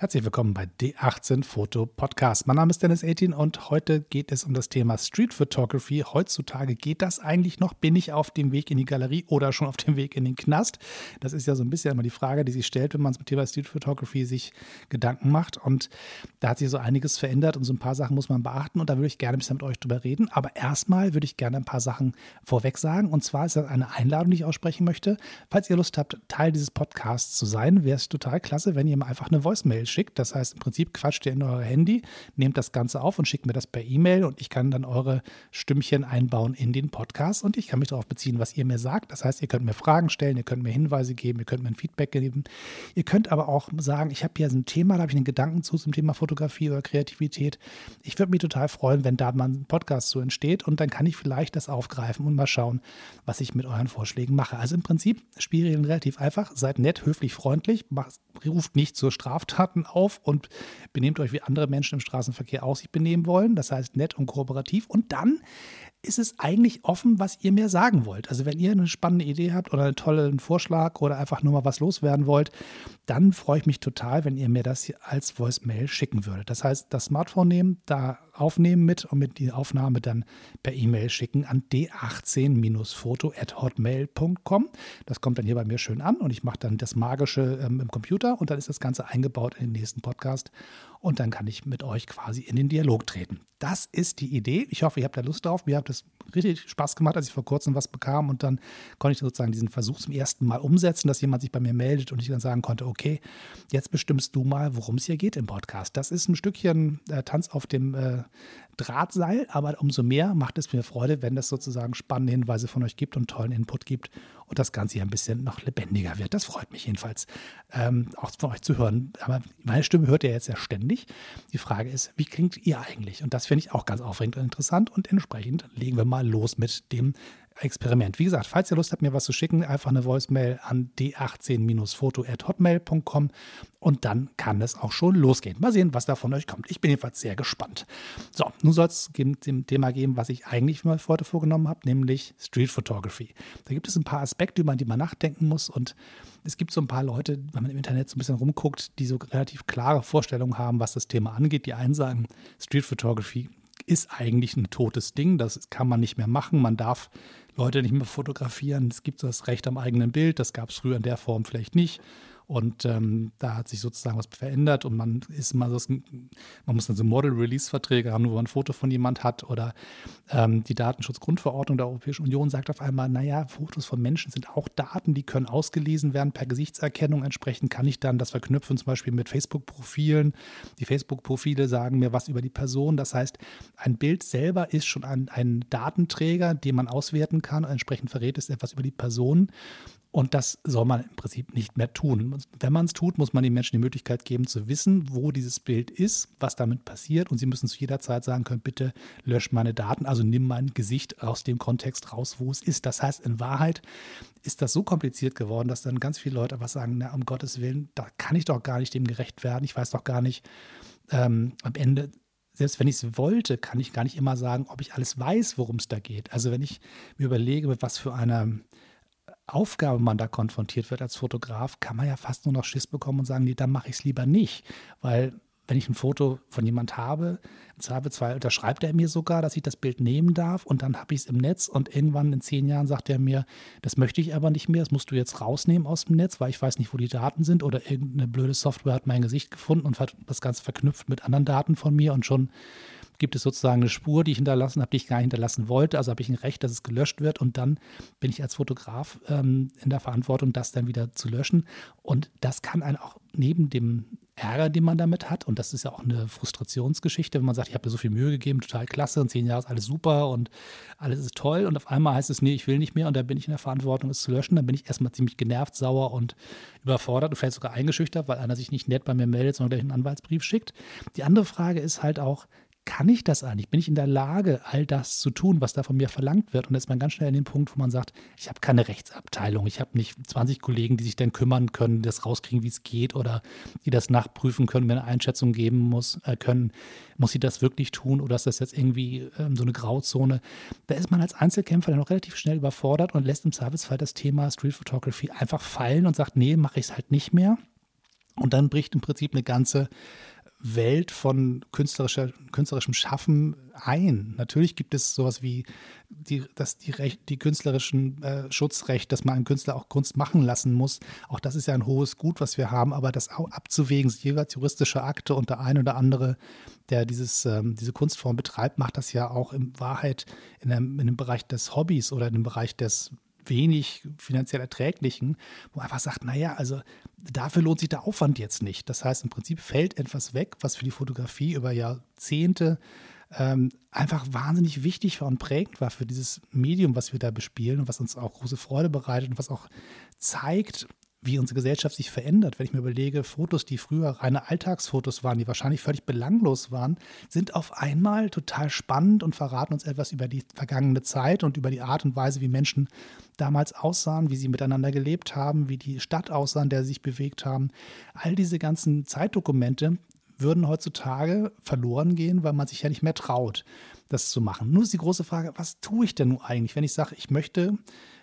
Herzlich willkommen bei D18 Foto Podcast. Mein Name ist Dennis 18 und heute geht es um das Thema Street Photography. Heutzutage geht das eigentlich noch? Bin ich auf dem Weg in die Galerie oder schon auf dem Weg in den Knast? Das ist ja so ein bisschen immer die Frage, die sich stellt, wenn man zum Thema Street Photography sich Gedanken macht. Und da hat sich so einiges verändert und so ein paar Sachen muss man beachten und da würde ich gerne ein bisschen mit euch drüber reden. Aber erstmal würde ich gerne ein paar Sachen vorweg sagen. Und zwar ist das eine Einladung, die ich aussprechen möchte. Falls ihr Lust habt, Teil dieses Podcasts zu sein, wäre es total klasse, wenn ihr mir einfach eine Voicemail schickt. Das heißt, im Prinzip quatscht ihr in euer Handy, nehmt das Ganze auf und schickt mir das per E-Mail und ich kann dann eure Stimmchen einbauen in den Podcast und ich kann mich darauf beziehen, was ihr mir sagt. Das heißt, ihr könnt mir Fragen stellen, ihr könnt mir Hinweise geben, ihr könnt mir ein Feedback geben. Ihr könnt aber auch sagen, ich habe hier so ein Thema, da habe ich einen Gedanken zu zum Thema Fotografie oder Kreativität. Ich würde mich total freuen, wenn da mal ein Podcast so entsteht und dann kann ich vielleicht das aufgreifen und mal schauen, was ich mit euren Vorschlägen mache. Also im Prinzip Spielregeln relativ einfach. Seid nett, höflich, freundlich, ruft nicht zur Straftaten auf und benehmt euch wie andere Menschen im Straßenverkehr auch sich benehmen wollen. Das heißt nett und kooperativ. Und dann ist es eigentlich offen, was ihr mir sagen wollt. Also wenn ihr eine spannende Idee habt oder einen tollen Vorschlag oder einfach nur mal was loswerden wollt, dann freue ich mich total, wenn ihr mir das als Voicemail schicken würdet. Das heißt, das Smartphone nehmen, da aufnehmen mit und mit die Aufnahme dann per E-Mail schicken an d18-foto@hotmail.com. Das kommt dann hier bei mir schön an und ich mache dann das Magische ähm, im Computer und dann ist das Ganze eingebaut in den nächsten Podcast und dann kann ich mit euch quasi in den Dialog treten. Das ist die Idee. Ich hoffe, ihr habt da Lust drauf. Mir hat das richtig Spaß gemacht, als ich vor kurzem was bekam und dann konnte ich sozusagen diesen Versuch zum ersten Mal umsetzen, dass jemand sich bei mir meldet und ich dann sagen konnte, okay, jetzt bestimmst du mal, worum es hier geht im Podcast. Das ist ein Stückchen äh, Tanz auf dem äh, Drahtseil, aber umso mehr macht es mir Freude, wenn es sozusagen spannende Hinweise von euch gibt und tollen Input gibt und das Ganze hier ein bisschen noch lebendiger wird. Das freut mich jedenfalls, ähm, auch von euch zu hören. Aber meine Stimme hört ihr jetzt ja ständig. Die Frage ist, wie klingt ihr eigentlich? Und das finde ich auch ganz aufregend und interessant und entsprechend legen wir mal los mit dem Experiment. Wie gesagt, falls ihr Lust habt, mir was zu schicken, einfach eine Voicemail an d18-foto.hotmail.com und dann kann es auch schon losgehen. Mal sehen, was da von euch kommt. Ich bin jedenfalls sehr gespannt. So, nun soll es dem Thema geben, was ich eigentlich mal heute vorgenommen habe, nämlich Street Photography. Da gibt es ein paar Aspekte, über die man nachdenken muss und es gibt so ein paar Leute, wenn man im Internet so ein bisschen rumguckt, die so relativ klare Vorstellungen haben, was das Thema angeht. Die einen sagen, Street Photography ist eigentlich ein totes Ding. Das kann man nicht mehr machen. Man darf Leute nicht mehr fotografieren. Es gibt das Recht am eigenen Bild. Das gab es früher in der Form vielleicht nicht. Und ähm, da hat sich sozusagen was verändert und man ist immer so, man muss dann so Model-Release-Verträge haben, wo man ein Foto von jemand hat oder ähm, die Datenschutzgrundverordnung der Europäischen Union sagt auf einmal, naja, Fotos von Menschen sind auch Daten, die können ausgelesen werden per Gesichtserkennung. Entsprechend kann ich dann das verknüpfen, zum Beispiel mit Facebook-Profilen. Die Facebook-Profile sagen mir was über die Person. Das heißt, ein Bild selber ist schon ein, ein Datenträger, den man auswerten kann. Entsprechend verrät es etwas über die Person. Und das soll man im Prinzip nicht mehr tun. Wenn man es tut, muss man den Menschen die Möglichkeit geben zu wissen, wo dieses Bild ist, was damit passiert. Und sie müssen zu jeder Zeit sagen können, bitte lösch meine Daten, also nimm mein Gesicht aus dem Kontext raus, wo es ist. Das heißt, in Wahrheit ist das so kompliziert geworden, dass dann ganz viele Leute was sagen, na, um Gottes Willen, da kann ich doch gar nicht dem gerecht werden. Ich weiß doch gar nicht, ähm, am Ende selbst wenn ich es wollte, kann ich gar nicht immer sagen, ob ich alles weiß, worum es da geht. Also wenn ich mir überlege, mit was für einer Aufgabe man da konfrontiert wird als Fotograf, kann man ja fast nur noch Schiss bekommen und sagen, nee, dann mache ich es lieber nicht. Weil wenn ich ein Foto von jemand habe, im Zweifelsfall unterschreibt er mir sogar, dass ich das Bild nehmen darf und dann habe ich es im Netz und irgendwann in zehn Jahren sagt er mir, das möchte ich aber nicht mehr, das musst du jetzt rausnehmen aus dem Netz, weil ich weiß nicht, wo die Daten sind oder irgendeine blöde Software hat mein Gesicht gefunden und hat das Ganze verknüpft mit anderen Daten von mir und schon gibt es sozusagen eine Spur, die ich hinterlassen habe, die ich gar nicht hinterlassen wollte. Also habe ich ein Recht, dass es gelöscht wird und dann bin ich als Fotograf ähm, in der Verantwortung, das dann wieder zu löschen. Und das kann einen auch neben dem Ärger, den man damit hat, und das ist ja auch eine Frustrationsgeschichte, wenn man sagt, ich habe mir so viel Mühe gegeben, total klasse, und zehn Jahre ist alles super und alles ist toll, und auf einmal heißt es, nee, ich will nicht mehr, und dann bin ich in der Verantwortung, es zu löschen, dann bin ich erstmal ziemlich genervt, sauer und überfordert und vielleicht sogar eingeschüchtert, weil einer sich nicht nett bei mir meldet, sondern gleich einen Anwaltsbrief schickt. Die andere Frage ist halt auch, kann ich das eigentlich? Bin ich in der Lage, all das zu tun, was da von mir verlangt wird? Und jetzt ist man ganz schnell in den Punkt, wo man sagt, ich habe keine Rechtsabteilung, ich habe nicht 20 Kollegen, die sich dann kümmern können, das rauskriegen, wie es geht oder die das nachprüfen können, wenn eine Einschätzung geben muss, äh, können. Muss sie das wirklich tun oder ist das jetzt irgendwie ähm, so eine Grauzone? Da ist man als Einzelkämpfer dann auch relativ schnell überfordert und lässt im Zweifelsfall das Thema Street Photography einfach fallen und sagt, nee, mache ich es halt nicht mehr. Und dann bricht im Prinzip eine ganze Welt von künstlerischer, künstlerischem Schaffen ein. Natürlich gibt es sowas wie die, das, die, Recht, die künstlerischen äh, Schutzrecht, dass man einen Künstler auch Kunst machen lassen muss. Auch das ist ja ein hohes Gut, was wir haben, aber das auch abzuwägen, jeweils juristische Akte und der eine oder andere, der dieses, ähm, diese Kunstform betreibt, macht das ja auch in Wahrheit in einem, in dem Bereich des Hobbys oder in dem Bereich des wenig finanziell erträglichen, wo man einfach sagt, naja, also dafür lohnt sich der Aufwand jetzt nicht. Das heißt, im Prinzip fällt etwas weg, was für die Fotografie über Jahrzehnte ähm, einfach wahnsinnig wichtig war und prägend war für dieses Medium, was wir da bespielen und was uns auch große Freude bereitet und was auch zeigt, wie unsere Gesellschaft sich verändert. Wenn ich mir überlege, Fotos, die früher reine Alltagsfotos waren, die wahrscheinlich völlig belanglos waren, sind auf einmal total spannend und verraten uns etwas über die vergangene Zeit und über die Art und Weise, wie Menschen damals aussahen, wie sie miteinander gelebt haben, wie die Stadt aussah, in der sie sich bewegt haben. All diese ganzen Zeitdokumente würden heutzutage verloren gehen, weil man sich ja nicht mehr traut, das zu machen. Nur ist die große Frage, was tue ich denn nun eigentlich, wenn ich sage, ich möchte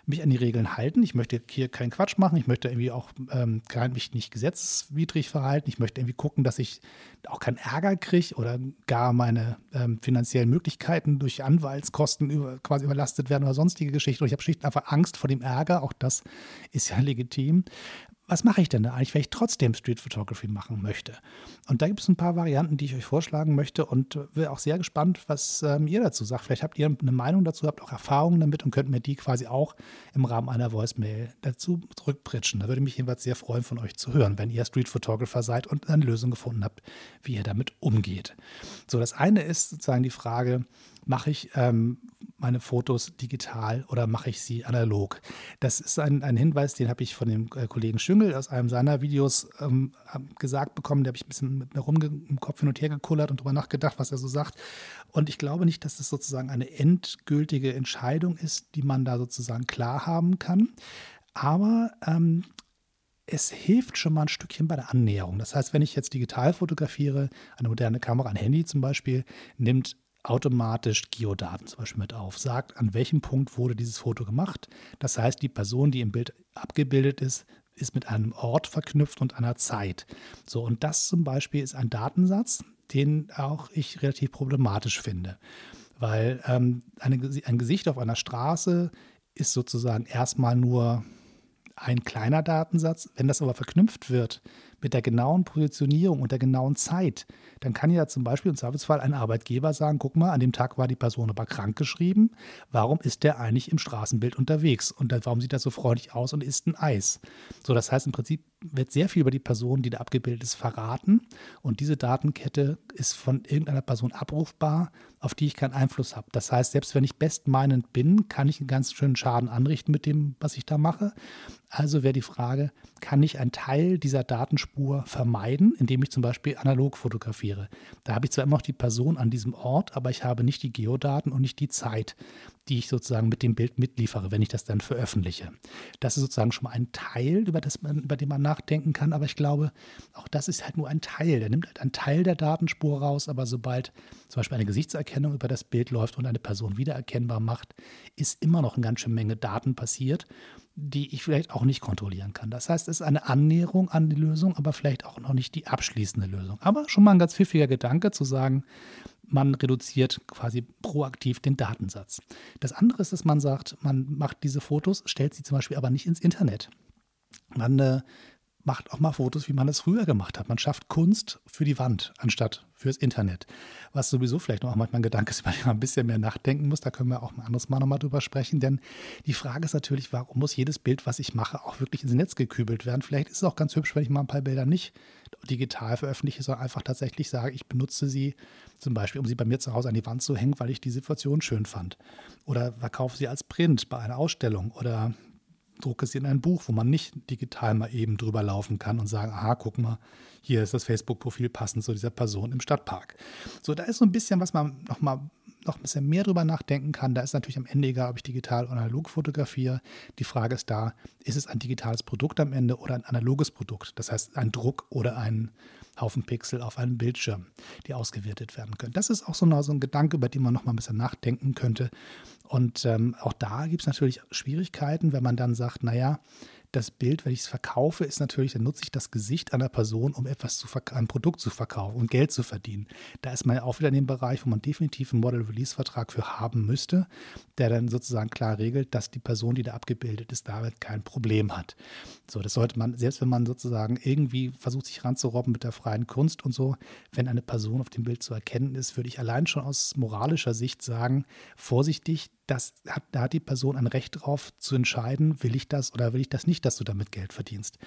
mich an die Regeln halten. Ich möchte hier keinen Quatsch machen. Ich möchte irgendwie auch ähm, mich nicht gesetzeswidrig verhalten. Ich möchte irgendwie gucken, dass ich auch keinen Ärger kriege oder gar meine ähm, finanziellen Möglichkeiten durch Anwaltskosten über, quasi überlastet werden oder sonstige Geschichten. Und ich habe schlicht einfach Angst vor dem Ärger. Auch das ist ja legitim was mache ich denn da eigentlich, wenn ich trotzdem Street Photography machen möchte? Und da gibt es ein paar Varianten, die ich euch vorschlagen möchte und wäre auch sehr gespannt, was ähm, ihr dazu sagt. Vielleicht habt ihr eine Meinung dazu, habt auch Erfahrungen damit und könnt mir die quasi auch im Rahmen einer Voicemail dazu zurückpritschen. Da würde mich jedenfalls sehr freuen, von euch zu hören, wenn ihr Street Photographer seid und eine Lösung gefunden habt, wie ihr damit umgeht. So, das eine ist sozusagen die Frage, mache ich ähm, meine Fotos digital oder mache ich sie analog? Das ist ein, ein Hinweis, den habe ich von dem äh, Kollegen Schüngel aus einem seiner Videos ähm, gesagt bekommen. Der habe ich ein bisschen mit mir rum im Kopf hin und her gekullert und darüber nachgedacht, was er so sagt. Und ich glaube nicht, dass das sozusagen eine endgültige Entscheidung ist, die man da sozusagen klar haben kann. Aber ähm, es hilft schon mal ein Stückchen bei der Annäherung. Das heißt, wenn ich jetzt digital fotografiere, eine moderne Kamera, ein Handy zum Beispiel, nimmt automatisch Geodaten zum Beispiel mit auf, sagt, an welchem Punkt wurde dieses Foto gemacht. Das heißt, die Person, die im Bild abgebildet ist, ist mit einem Ort verknüpft und einer Zeit. So, und das zum Beispiel ist ein Datensatz, den auch ich relativ problematisch finde. Weil ähm, eine, ein Gesicht auf einer Straße ist sozusagen erstmal nur ein kleiner Datensatz. Wenn das aber verknüpft wird mit der genauen Positionierung und der genauen Zeit, dann kann ja zum Beispiel im Zweifelsfall ein Arbeitgeber sagen, guck mal, an dem Tag war die Person aber krank geschrieben, warum ist der eigentlich im Straßenbild unterwegs? Und warum sieht er so freundlich aus und isst ein Eis? So, das heißt im Prinzip wird sehr viel über die Person, die da abgebildet ist, verraten. Und diese Datenkette ist von irgendeiner Person abrufbar, auf die ich keinen Einfluss habe. Das heißt, selbst wenn ich bestmeinend bin, kann ich einen ganz schönen Schaden anrichten mit dem, was ich da mache. Also wäre die Frage, kann ich einen Teil dieser Datenspur vermeiden, indem ich zum Beispiel analog fotografiere? Da habe ich zwar immer noch die Person an diesem Ort, aber ich habe nicht die Geodaten und nicht die Zeit, die ich sozusagen mit dem Bild mitliefere, wenn ich das dann veröffentliche. Das ist sozusagen schon mal ein Teil, über, das man, über den man nachdenken kann, aber ich glaube, auch das ist halt nur ein Teil. Der nimmt halt einen Teil der Datenspur raus, aber sobald zum Beispiel eine Gesichtserkennung über das Bild läuft und eine Person wiedererkennbar macht, ist immer noch eine ganz schöne Menge Daten passiert die ich vielleicht auch nicht kontrollieren kann. Das heißt, es ist eine Annäherung an die Lösung, aber vielleicht auch noch nicht die abschließende Lösung. Aber schon mal ein ganz pfiffiger Gedanke zu sagen, man reduziert quasi proaktiv den Datensatz. Das andere ist, dass man sagt, man macht diese Fotos, stellt sie zum Beispiel aber nicht ins Internet. Man äh, macht auch mal Fotos, wie man es früher gemacht hat. Man schafft Kunst für die Wand anstatt fürs Internet. Was sowieso vielleicht noch manchmal ein Gedanke ist, über den man ein bisschen mehr nachdenken muss. Da können wir auch ein anderes Mal nochmal drüber sprechen. Denn die Frage ist natürlich, warum muss jedes Bild, was ich mache, auch wirklich ins Netz gekübelt werden? Vielleicht ist es auch ganz hübsch, wenn ich mal ein paar Bilder nicht digital veröffentliche, sondern einfach tatsächlich sage, ich benutze sie zum Beispiel, um sie bei mir zu Hause an die Wand zu hängen, weil ich die Situation schön fand. Oder verkaufe sie als Print bei einer Ausstellung oder drucke sie in ein Buch, wo man nicht digital mal eben drüber laufen kann und sagen, aha, guck mal, hier ist das Facebook-Profil passend zu dieser Person im Stadtpark. So, da ist so ein bisschen, was man noch mal noch ein bisschen mehr drüber nachdenken kann. Da ist natürlich am Ende egal, ob ich digital oder analog fotografiere. Die Frage ist da, ist es ein digitales Produkt am Ende oder ein analoges Produkt? Das heißt, ein Druck oder ein Haufen Pixel auf einem Bildschirm, die ausgewertet werden können. Das ist auch so, noch so ein Gedanke, über den man noch mal ein bisschen nachdenken könnte. Und ähm, auch da gibt es natürlich Schwierigkeiten, wenn man dann sagt, naja, das Bild, wenn ich es verkaufe, ist natürlich, dann nutze ich das Gesicht einer Person, um etwas zu ein Produkt zu verkaufen und Geld zu verdienen. Da ist man ja auch wieder in dem Bereich, wo man definitiv einen Model-Release-Vertrag für haben müsste, der dann sozusagen klar regelt, dass die Person, die da abgebildet ist, damit kein Problem hat. So, das sollte man, selbst wenn man sozusagen irgendwie versucht, sich ranzurobben mit der freien Kunst und so, wenn eine Person auf dem Bild zu erkennen ist, würde ich allein schon aus moralischer Sicht sagen, vorsichtig, das hat, da hat die Person ein Recht drauf zu entscheiden, will ich das oder will ich das nicht, dass du damit Geld verdienst.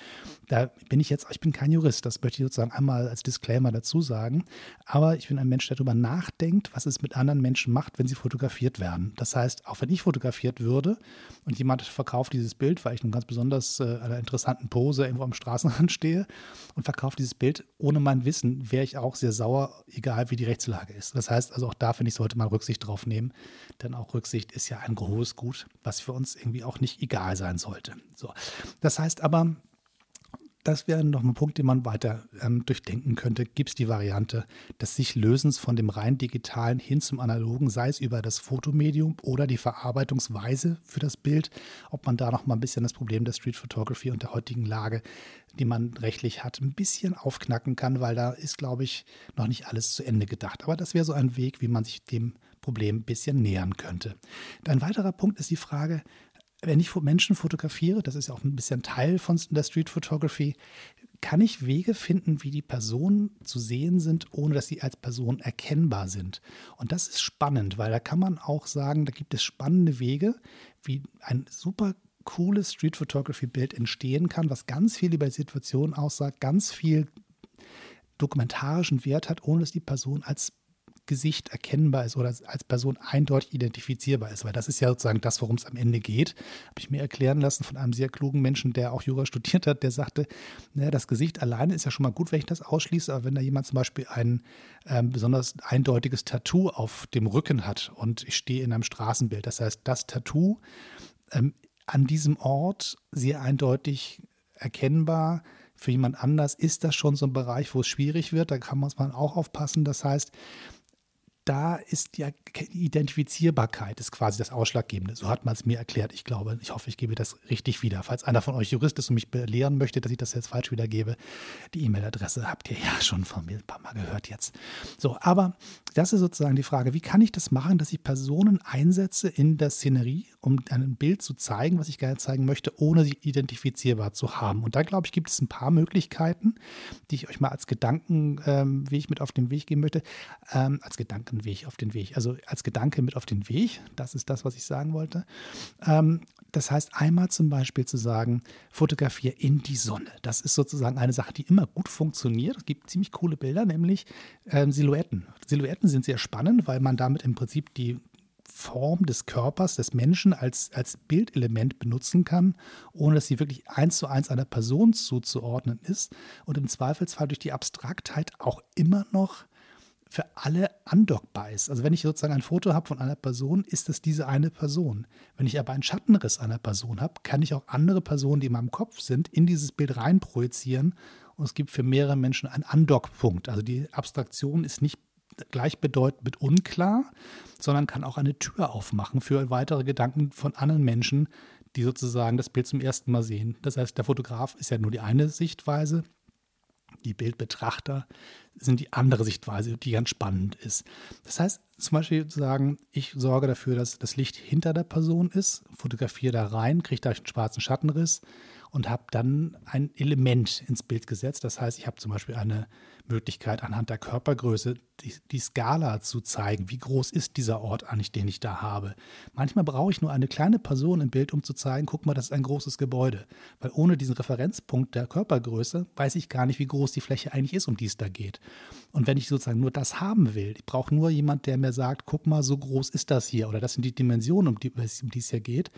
Da bin ich jetzt, ich bin kein Jurist, das möchte ich sozusagen einmal als Disclaimer dazu sagen, aber ich bin ein Mensch, der darüber nachdenkt, was es mit anderen Menschen macht, wenn sie fotografiert werden. Das heißt, auch wenn ich fotografiert würde und jemand verkauft dieses Bild, weil ich nun ganz besonders äh, einer interessanten Pose irgendwo am Straßenrand stehe und verkauft dieses Bild ohne mein Wissen, wäre ich auch sehr sauer, egal wie die Rechtslage ist. Das heißt also auch da, finde ich, sollte man Rücksicht drauf nehmen, denn auch Rücksicht ist ja ein hohes Gut, was für uns irgendwie auch nicht egal sein sollte. So. Das heißt aber, das wäre noch ein Punkt, den man weiter ähm, durchdenken könnte. Gibt es die Variante des sich Lösens von dem rein digitalen hin zum analogen, sei es über das Fotomedium oder die Verarbeitungsweise für das Bild, ob man da noch mal ein bisschen das Problem der Street Photography und der heutigen Lage, die man rechtlich hat, ein bisschen aufknacken kann, weil da ist, glaube ich, noch nicht alles zu Ende gedacht. Aber das wäre so ein Weg, wie man sich dem Problem ein bisschen nähern könnte. Ein weiterer Punkt ist die Frage, wenn ich Menschen fotografiere, das ist ja auch ein bisschen Teil von der Street Photography, kann ich Wege finden, wie die Personen zu sehen sind, ohne dass sie als Person erkennbar sind. Und das ist spannend, weil da kann man auch sagen, da gibt es spannende Wege, wie ein super cooles Street Photography Bild entstehen kann, was ganz viel über Situationen aussagt, ganz viel dokumentarischen Wert hat, ohne dass die Person als Gesicht erkennbar ist oder als Person eindeutig identifizierbar ist, weil das ist ja sozusagen das, worum es am Ende geht. Habe ich mir erklären lassen von einem sehr klugen Menschen, der auch Jura studiert hat, der sagte, naja, das Gesicht alleine ist ja schon mal gut, wenn ich das ausschließe, aber wenn da jemand zum Beispiel ein ähm, besonders eindeutiges Tattoo auf dem Rücken hat und ich stehe in einem Straßenbild, das heißt, das Tattoo ähm, an diesem Ort sehr eindeutig erkennbar für jemand anders ist das schon so ein Bereich, wo es schwierig wird. Da kann man auch aufpassen. Das heißt, da ist die Identifizierbarkeit ist quasi das Ausschlaggebende. So hat man es mir erklärt. Ich glaube, ich hoffe, ich gebe das richtig wieder. Falls einer von euch Jurist ist und mich belehren möchte, dass ich das jetzt falsch wiedergebe, die E-Mail-Adresse habt ihr ja schon von mir ein paar Mal gehört jetzt. So, aber das ist sozusagen die Frage, wie kann ich das machen, dass ich Personen einsetze in der Szenerie, um ein Bild zu zeigen, was ich gerne zeigen möchte, ohne sie identifizierbar zu haben. Und da, glaube ich, gibt es ein paar Möglichkeiten, die ich euch mal als Gedankenweg ähm, mit auf den Weg geben möchte. Ähm, als Gedanken Gedankenweg auf den Weg. Also als Gedanke mit auf den Weg, das ist das, was ich sagen wollte. Ähm, das heißt, einmal zum Beispiel zu sagen, fotografiere in die Sonne. Das ist sozusagen eine Sache, die immer gut funktioniert. Es gibt ziemlich coole Bilder, nämlich ähm, Silhouetten. Silhouetten sind sehr spannend, weil man damit im Prinzip die Form des Körpers des Menschen als, als Bildelement benutzen kann, ohne dass sie wirklich eins zu eins einer Person zuzuordnen ist und im Zweifelsfall durch die Abstraktheit auch immer noch für alle andockbar ist. Also wenn ich sozusagen ein Foto habe von einer Person, ist es diese eine Person. Wenn ich aber einen Schattenriss einer Person habe, kann ich auch andere Personen, die in meinem Kopf sind, in dieses Bild reinprojizieren und es gibt für mehrere Menschen einen Andockpunkt. Also die Abstraktion ist nicht gleichbedeutend mit unklar, sondern kann auch eine Tür aufmachen für weitere Gedanken von anderen Menschen, die sozusagen das Bild zum ersten Mal sehen. Das heißt, der Fotograf ist ja nur die eine Sichtweise, die Bildbetrachter sind die andere Sichtweise, die ganz spannend ist. Das heißt, zum Beispiel zu sagen, ich sorge dafür, dass das Licht hinter der Person ist, fotografiere da rein, kriege da einen schwarzen Schattenriss und habe dann ein Element ins Bild gesetzt. Das heißt, ich habe zum Beispiel eine Möglichkeit anhand der Körpergröße die, die, Skala zu zeigen. Wie groß ist dieser Ort eigentlich, den ich da habe? Manchmal brauche ich nur eine kleine Person im Bild, um zu zeigen, guck mal, das ist ein großes Gebäude. Weil ohne diesen Referenzpunkt der Körpergröße weiß ich gar nicht, wie groß die Fläche eigentlich ist, um die es da geht. Und wenn ich sozusagen nur das haben will, ich brauche nur jemand, der mir sagt, guck mal, so groß ist das hier oder das sind die Dimensionen, um die, um es hier geht,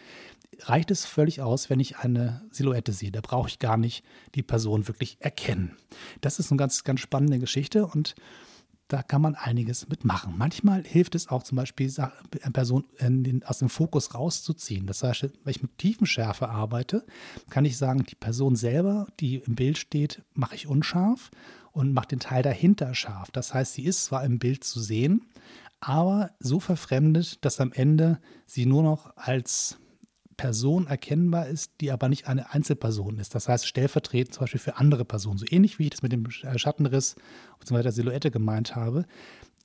reicht es völlig aus, wenn ich eine Silhouette sehe. Da brauche ich gar nicht die Person wirklich erkennen. Das ist eine ganz, ganz spannende Geschichte und da kann man einiges mitmachen. Manchmal hilft es auch zum Beispiel, eine Person aus dem Fokus rauszuziehen. Das heißt, wenn ich mit Tiefenschärfe arbeite, kann ich sagen, die Person selber, die im Bild steht, mache ich unscharf und mache den Teil dahinter scharf. Das heißt, sie ist zwar im Bild zu sehen, aber so verfremdet, dass am Ende sie nur noch als Person erkennbar ist, die aber nicht eine Einzelperson ist. Das heißt, stellvertretend zum Beispiel für andere Personen. So ähnlich wie ich das mit dem Schattenriss bzw. der Silhouette gemeint habe.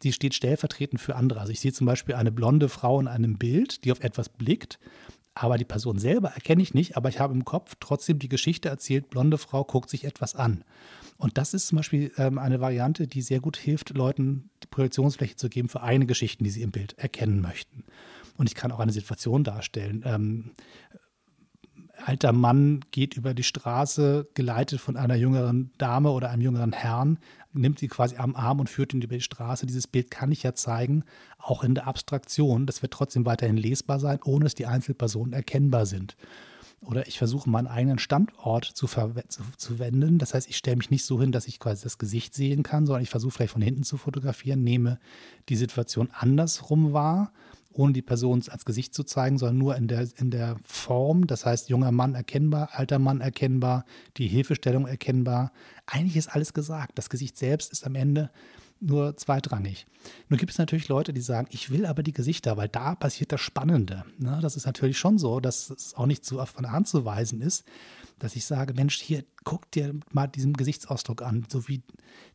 Die steht stellvertretend für andere. Also ich sehe zum Beispiel eine blonde Frau in einem Bild, die auf etwas blickt aber die Person selber erkenne ich nicht, aber ich habe im Kopf trotzdem die Geschichte erzählt, blonde Frau guckt sich etwas an. Und das ist zum Beispiel ähm, eine Variante, die sehr gut hilft, Leuten die Projektionsfläche zu geben für eine Geschichte, die sie im Bild erkennen möchten. Und ich kann auch eine Situation darstellen. Ähm, alter Mann geht über die Straße, geleitet von einer jüngeren Dame oder einem jüngeren Herrn, nimmt sie quasi am Arm und führt ihn über die Straße. Dieses Bild kann ich ja zeigen, auch in der Abstraktion. Das wird trotzdem weiterhin lesbar sein, ohne dass die Einzelpersonen erkennbar sind. Oder ich versuche meinen eigenen Standort zu, zu, zu wenden. Das heißt, ich stelle mich nicht so hin, dass ich quasi das Gesicht sehen kann, sondern ich versuche vielleicht von hinten zu fotografieren, nehme die Situation andersrum wahr ohne die Person als Gesicht zu zeigen, sondern nur in der, in der Form. Das heißt, junger Mann erkennbar, alter Mann erkennbar, die Hilfestellung erkennbar. Eigentlich ist alles gesagt. Das Gesicht selbst ist am Ende nur zweitrangig. Nun gibt es natürlich Leute, die sagen, ich will aber die Gesichter, weil da passiert das Spannende. Ne? Das ist natürlich schon so, dass es auch nicht so von Hand zu weisen ist, dass ich sage, Mensch, hier, guck dir mal diesen Gesichtsausdruck an, so wie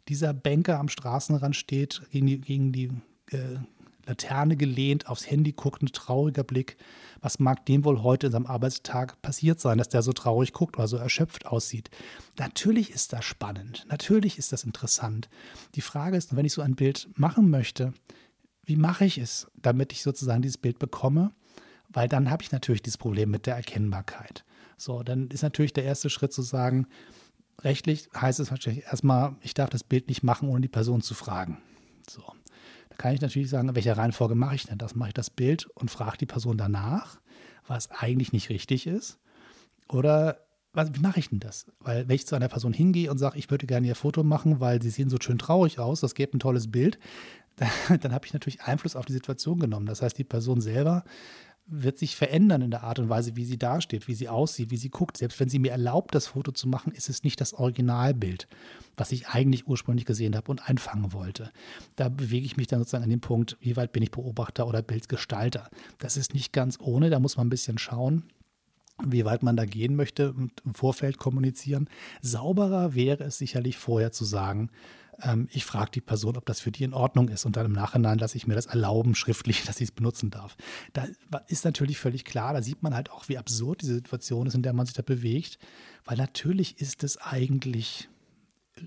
dieser Banker am Straßenrand steht, gegen die, gegen die äh, Laterne gelehnt, aufs Handy guckt, ein trauriger Blick. Was mag dem wohl heute in seinem Arbeitstag passiert sein, dass der so traurig guckt oder so erschöpft aussieht? Natürlich ist das spannend, natürlich ist das interessant. Die Frage ist, wenn ich so ein Bild machen möchte, wie mache ich es, damit ich sozusagen dieses Bild bekomme? Weil dann habe ich natürlich dieses Problem mit der Erkennbarkeit. So, dann ist natürlich der erste Schritt zu sagen, rechtlich heißt es wahrscheinlich erstmal, ich darf das Bild nicht machen, ohne die Person zu fragen. So. Da kann ich natürlich sagen, in welcher Reihenfolge mache ich denn das? Mache ich das Bild und frage die Person danach, was eigentlich nicht richtig ist? Oder was, wie mache ich denn das? Weil wenn ich zu einer Person hingehe und sage, ich würde gerne ihr Foto machen, weil sie sehen so schön traurig aus, das gäbe ein tolles Bild, dann, dann habe ich natürlich Einfluss auf die Situation genommen. Das heißt, die Person selber wird sich verändern in der Art und Weise, wie sie dasteht, wie sie aussieht, wie sie guckt. Selbst wenn sie mir erlaubt, das Foto zu machen, ist es nicht das Originalbild, was ich eigentlich ursprünglich gesehen habe und einfangen wollte. Da bewege ich mich dann sozusagen an dem Punkt, wie weit bin ich Beobachter oder Bildgestalter. Das ist nicht ganz ohne, da muss man ein bisschen schauen wie weit man da gehen möchte und im Vorfeld kommunizieren. Sauberer wäre es sicherlich vorher zu sagen, ähm, ich frage die Person, ob das für die in Ordnung ist und dann im Nachhinein lasse ich mir das erlauben, schriftlich, dass ich es benutzen darf. Da ist natürlich völlig klar, da sieht man halt auch, wie absurd diese Situation ist, in der man sich da bewegt, weil natürlich ist es eigentlich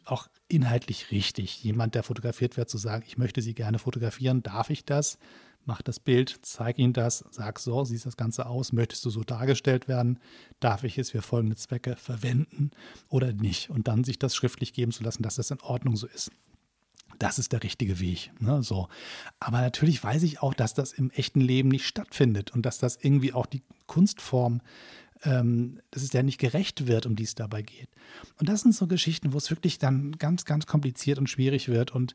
auch inhaltlich richtig, jemand, der fotografiert wird, zu sagen, ich möchte Sie gerne fotografieren, darf ich das? Mach das Bild, zeig ihnen das, sag so, siehst das Ganze aus, möchtest du so dargestellt werden, darf ich es für folgende Zwecke verwenden oder nicht? Und dann sich das schriftlich geben zu lassen, dass das in Ordnung so ist. Das ist der richtige Weg. Ne? So. Aber natürlich weiß ich auch, dass das im echten Leben nicht stattfindet und dass das irgendwie auch die Kunstform, ähm, dass es ja nicht gerecht wird, um die es dabei geht. Und das sind so Geschichten, wo es wirklich dann ganz, ganz kompliziert und schwierig wird und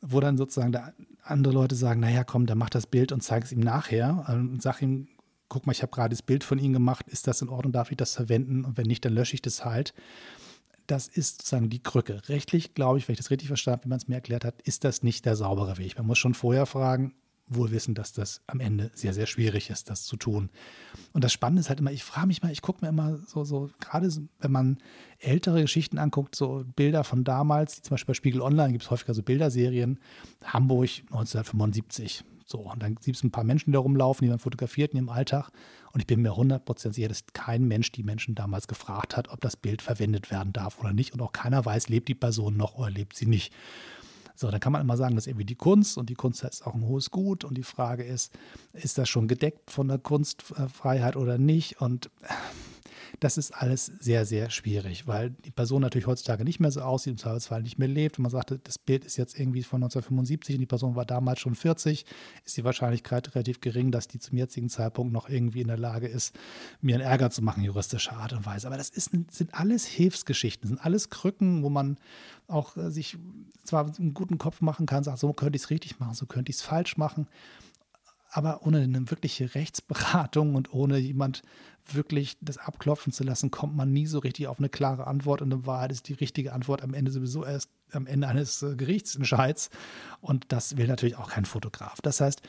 wo dann sozusagen andere Leute sagen, naja, komm, dann mach das Bild und zeig es ihm nachher und sag ihm, guck mal, ich habe gerade das Bild von ihm gemacht, ist das in Ordnung, darf ich das verwenden und wenn nicht, dann lösche ich das halt. Das ist sozusagen die Krücke. Rechtlich, glaube ich, wenn ich das richtig verstanden habe, wie man es mir erklärt hat, ist das nicht der saubere Weg. Man muss schon vorher fragen, wohl wissen, dass das am Ende sehr, sehr schwierig ist, das zu tun. Und das Spannende ist halt immer, ich frage mich mal, ich gucke mir immer so, so, gerade wenn man ältere Geschichten anguckt, so Bilder von damals, zum Beispiel bei Spiegel Online gibt es häufiger so Bilderserien, Hamburg 1975. So, und dann gibt es ein paar Menschen, die da rumlaufen, die man fotografiert in ihrem Alltag. Und ich bin mir 100% sicher, dass kein Mensch die Menschen damals gefragt hat, ob das Bild verwendet werden darf oder nicht. Und auch keiner weiß, lebt die Person noch oder lebt sie nicht. So, dann kann man immer sagen, das ist irgendwie die Kunst und die Kunst ist auch ein hohes Gut und die Frage ist, ist das schon gedeckt von der Kunstfreiheit oder nicht? Und das ist alles sehr, sehr schwierig, weil die Person natürlich heutzutage nicht mehr so aussieht, im Zweifelsfall nicht mehr lebt. Wenn man sagte, das Bild ist jetzt irgendwie von 1975 und die Person war damals schon 40, ist die Wahrscheinlichkeit relativ gering, dass die zum jetzigen Zeitpunkt noch irgendwie in der Lage ist, mir einen Ärger zu machen, juristischer Art und Weise. Aber das ist, sind alles Hilfsgeschichten, sind alles Krücken, wo man auch äh, sich zwar einen guten Kopf machen kann, sagt, so könnte ich es richtig machen, so könnte ich es falsch machen. Aber ohne eine wirkliche Rechtsberatung und ohne jemand wirklich das abklopfen zu lassen, kommt man nie so richtig auf eine klare Antwort. Und in Wahrheit ist die richtige Antwort am Ende sowieso erst am Ende eines äh, Gerichtsentscheids. Und das will natürlich auch kein Fotograf. Das heißt,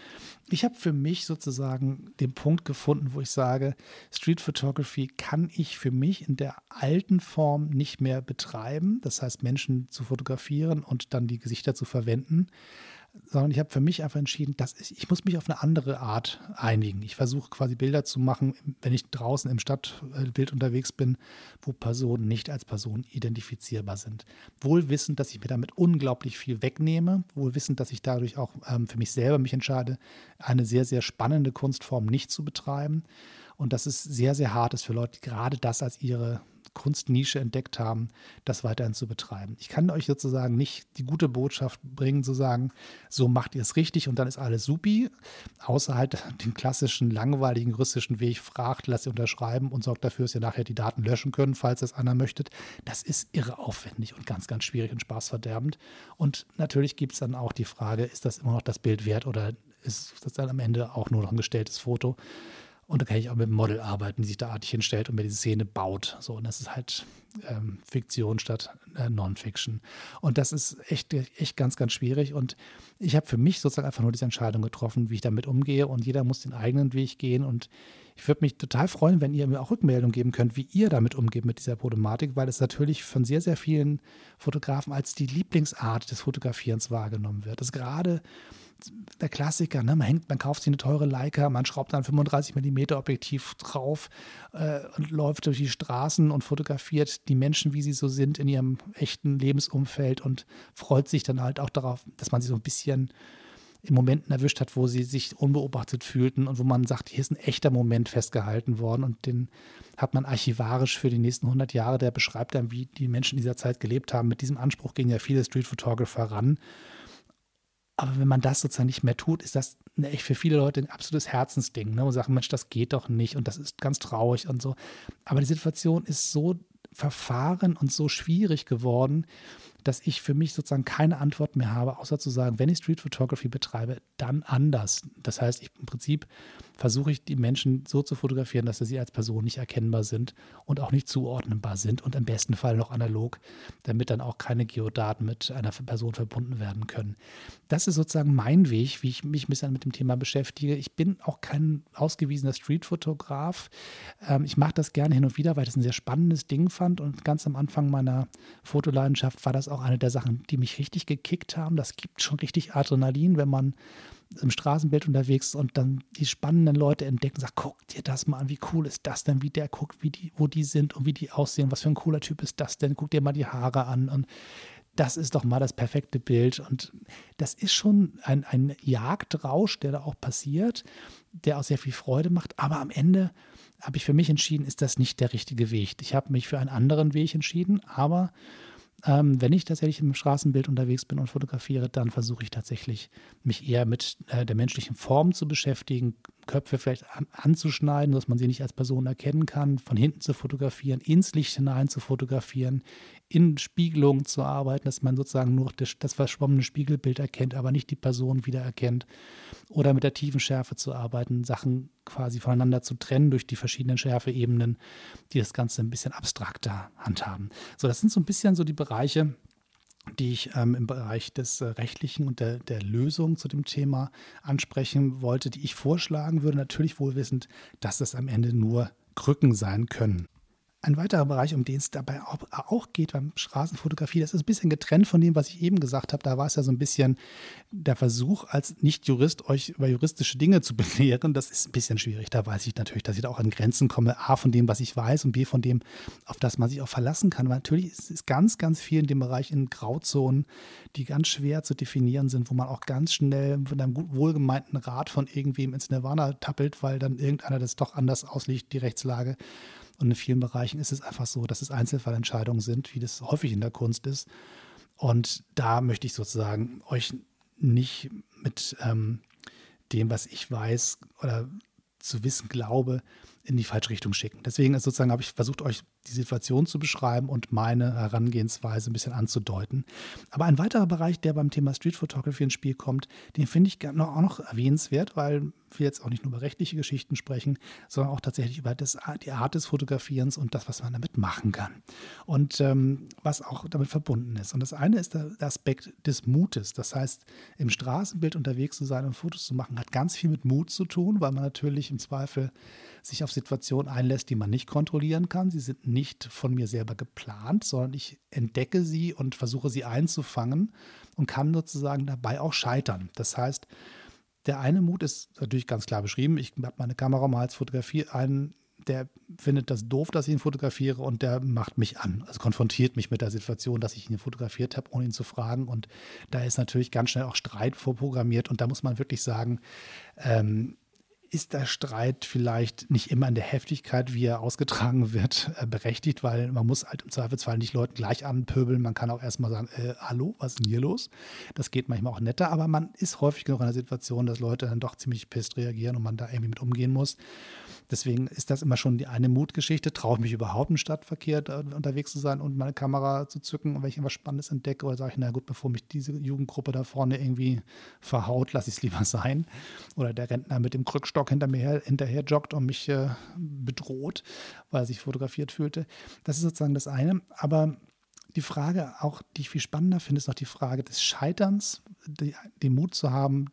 ich habe für mich sozusagen den Punkt gefunden, wo ich sage, Street Photography kann ich für mich in der alten Form nicht mehr betreiben. Das heißt, Menschen zu fotografieren und dann die Gesichter zu verwenden sondern ich habe für mich einfach entschieden, dass ich, ich muss mich auf eine andere Art einigen. Ich versuche quasi Bilder zu machen, wenn ich draußen im Stadtbild unterwegs bin, wo Personen nicht als Personen identifizierbar sind. Wohl wissend, dass ich mir damit unglaublich viel wegnehme, wohl wissend, dass ich dadurch auch ähm, für mich selber mich entscheide, eine sehr, sehr spannende Kunstform nicht zu betreiben. Und dass es sehr, sehr hart ist für Leute, gerade das als ihre Kunstnische entdeckt haben, das weiterhin zu betreiben. Ich kann euch sozusagen nicht die gute Botschaft bringen, zu sagen, so macht ihr es richtig und dann ist alles supi, außer halt den klassischen langweiligen juristischen Weg, fragt, lasst ihr unterschreiben und sorgt dafür, dass ihr nachher die Daten löschen könnt, falls das einer möchtet. Das ist irre aufwendig und ganz, ganz schwierig und spaßverderbend. Und natürlich gibt es dann auch die Frage, ist das immer noch das Bild wert oder ist das dann am Ende auch nur noch ein gestelltes Foto? Und da kann ich auch mit einem Model arbeiten, die sich da artig hinstellt und mir diese Szene baut. So, und das ist halt ähm, Fiktion statt äh, Non-Fiction. Und das ist echt, echt ganz, ganz schwierig. Und ich habe für mich sozusagen einfach nur diese Entscheidung getroffen, wie ich damit umgehe. Und jeder muss den eigenen Weg gehen. Und ich würde mich total freuen, wenn ihr mir auch Rückmeldung geben könnt, wie ihr damit umgeht mit dieser Problematik, weil es natürlich von sehr, sehr vielen Fotografen als die Lieblingsart des Fotografierens wahrgenommen wird. Das gerade der Klassiker, ne? man, hängt, man kauft sich eine teure Leica, man schraubt dann 35 mm Objektiv drauf äh, und läuft durch die Straßen und fotografiert die Menschen, wie sie so sind in ihrem echten Lebensumfeld und freut sich dann halt auch darauf, dass man sie so ein bisschen in Momenten erwischt hat, wo sie sich unbeobachtet fühlten und wo man sagt, hier ist ein echter Moment festgehalten worden und den hat man archivarisch für die nächsten 100 Jahre, der beschreibt dann, wie die Menschen dieser Zeit gelebt haben. Mit diesem Anspruch gingen ja viele Street Photographer ran aber wenn man das sozusagen nicht mehr tut, ist das echt für viele Leute ein absolutes Herzensding. Ne? Und sagen, Mensch, das geht doch nicht und das ist ganz traurig und so. Aber die Situation ist so verfahren und so schwierig geworden, dass ich für mich sozusagen keine Antwort mehr habe, außer zu sagen, wenn ich Street Photography betreibe, dann anders. Das heißt, ich im Prinzip versuche ich die Menschen so zu fotografieren, dass sie als Person nicht erkennbar sind und auch nicht zuordnenbar sind und im besten Fall noch analog, damit dann auch keine Geodaten mit einer Person verbunden werden können. Das ist sozusagen mein Weg, wie ich mich ein bisschen mit dem Thema beschäftige. Ich bin auch kein ausgewiesener Streetfotograf. Ähm, ich mache das gerne hin und wieder, weil ich das ein sehr spannendes Ding fand und ganz am Anfang meiner Fotoleidenschaft war das auch eine der Sachen, die mich richtig gekickt haben. Das gibt schon richtig Adrenalin, wenn man im Straßenbild unterwegs ist und dann die spannenden Leute entdecken und sagt, guck dir das mal an, wie cool ist das denn, wie der guckt, wie die, wo die sind und wie die aussehen, was für ein cooler Typ ist das denn, guck dir mal die Haare an und das ist doch mal das perfekte Bild. Und das ist schon ein, ein Jagdrausch, der da auch passiert, der auch sehr viel Freude macht. Aber am Ende habe ich für mich entschieden, ist das nicht der richtige Weg. Ich habe mich für einen anderen Weg entschieden, aber ähm, wenn ich tatsächlich im Straßenbild unterwegs bin und fotografiere, dann versuche ich tatsächlich, mich eher mit äh, der menschlichen Form zu beschäftigen, Köpfe vielleicht an, anzuschneiden, dass man sie nicht als Person erkennen kann, von hinten zu fotografieren, ins Licht hinein zu fotografieren, in Spiegelungen zu arbeiten, dass man sozusagen nur das, das verschwommene Spiegelbild erkennt, aber nicht die Person wiedererkennt. Oder mit der tiefen Schärfe zu arbeiten, Sachen quasi voneinander zu trennen durch die verschiedenen Schärfeebenen, die das Ganze ein bisschen abstrakter handhaben. So, das sind so ein bisschen so die Bereiche, die ich ähm, im Bereich des äh, Rechtlichen und der, der Lösung zu dem Thema ansprechen wollte, die ich vorschlagen würde, natürlich wohlwissend, dass das am Ende nur Krücken sein können. Ein weiterer Bereich, um den es dabei auch geht beim Straßenfotografie, das ist ein bisschen getrennt von dem, was ich eben gesagt habe. Da war es ja so ein bisschen der Versuch, als Nicht-Jurist euch über juristische Dinge zu belehren. Das ist ein bisschen schwierig. Da weiß ich natürlich, dass ich da auch an Grenzen komme. A, von dem, was ich weiß und B, von dem, auf das man sich auch verlassen kann. Weil natürlich ist es ganz, ganz viel in dem Bereich in Grauzonen, die ganz schwer zu definieren sind, wo man auch ganz schnell mit einem wohlgemeinten Rat von irgendwem ins Nirvana tappelt, weil dann irgendeiner das doch anders auslegt, die Rechtslage. Und in vielen Bereichen ist es einfach so, dass es Einzelfallentscheidungen sind, wie das häufig in der Kunst ist. Und da möchte ich sozusagen euch nicht mit ähm, dem, was ich weiß oder zu wissen glaube, in die falsche Richtung schicken. Deswegen ist sozusagen habe ich versucht, euch die Situation zu beschreiben und meine Herangehensweise ein bisschen anzudeuten. Aber ein weiterer Bereich, der beim Thema Street Photography ins Spiel kommt, den finde ich auch noch erwähnenswert, weil wir jetzt auch nicht nur über rechtliche Geschichten sprechen, sondern auch tatsächlich über das, die Art des Fotografierens und das, was man damit machen kann. Und ähm, was auch damit verbunden ist. Und das eine ist der, der Aspekt des Mutes. Das heißt, im Straßenbild unterwegs zu sein und Fotos zu machen, hat ganz viel mit Mut zu tun, weil man natürlich im Zweifel sich auf Situationen einlässt, die man nicht kontrollieren kann. Sie sind nicht von mir selber geplant, sondern ich entdecke sie und versuche sie einzufangen und kann sozusagen dabei auch scheitern. Das heißt, der eine Mut ist natürlich ganz klar beschrieben. Ich habe meine Kamera mal als Fotografie einen, der findet das doof, dass ich ihn fotografiere und der macht mich an, also konfrontiert mich mit der Situation, dass ich ihn fotografiert habe, ohne ihn zu fragen. Und da ist natürlich ganz schnell auch Streit vorprogrammiert und da muss man wirklich sagen, ähm, ist der Streit vielleicht nicht immer in der Heftigkeit, wie er ausgetragen wird, äh, berechtigt, weil man muss halt im Zweifelsfall nicht Leuten gleich anpöbeln. Man kann auch erstmal sagen, äh, hallo, was ist denn hier los? Das geht manchmal auch netter, aber man ist häufig genug in der Situation, dass Leute dann doch ziemlich pisst reagieren und man da irgendwie mit umgehen muss. Deswegen ist das immer schon die eine Mutgeschichte. Traue ich mich überhaupt im Stadtverkehr unterwegs zu sein und meine Kamera zu zücken und wenn ich irgendwas Spannendes entdecke oder sage ich, na gut, bevor mich diese Jugendgruppe da vorne irgendwie verhaut, lasse ich es lieber sein. Oder der Rentner mit dem Krückstock hinter mir her, hinterher joggt und mich äh, bedroht, weil er sich fotografiert fühlte. Das ist sozusagen das eine. Aber die Frage, auch die ich viel spannender finde, ist noch die Frage des Scheiterns, die, den Mut zu haben,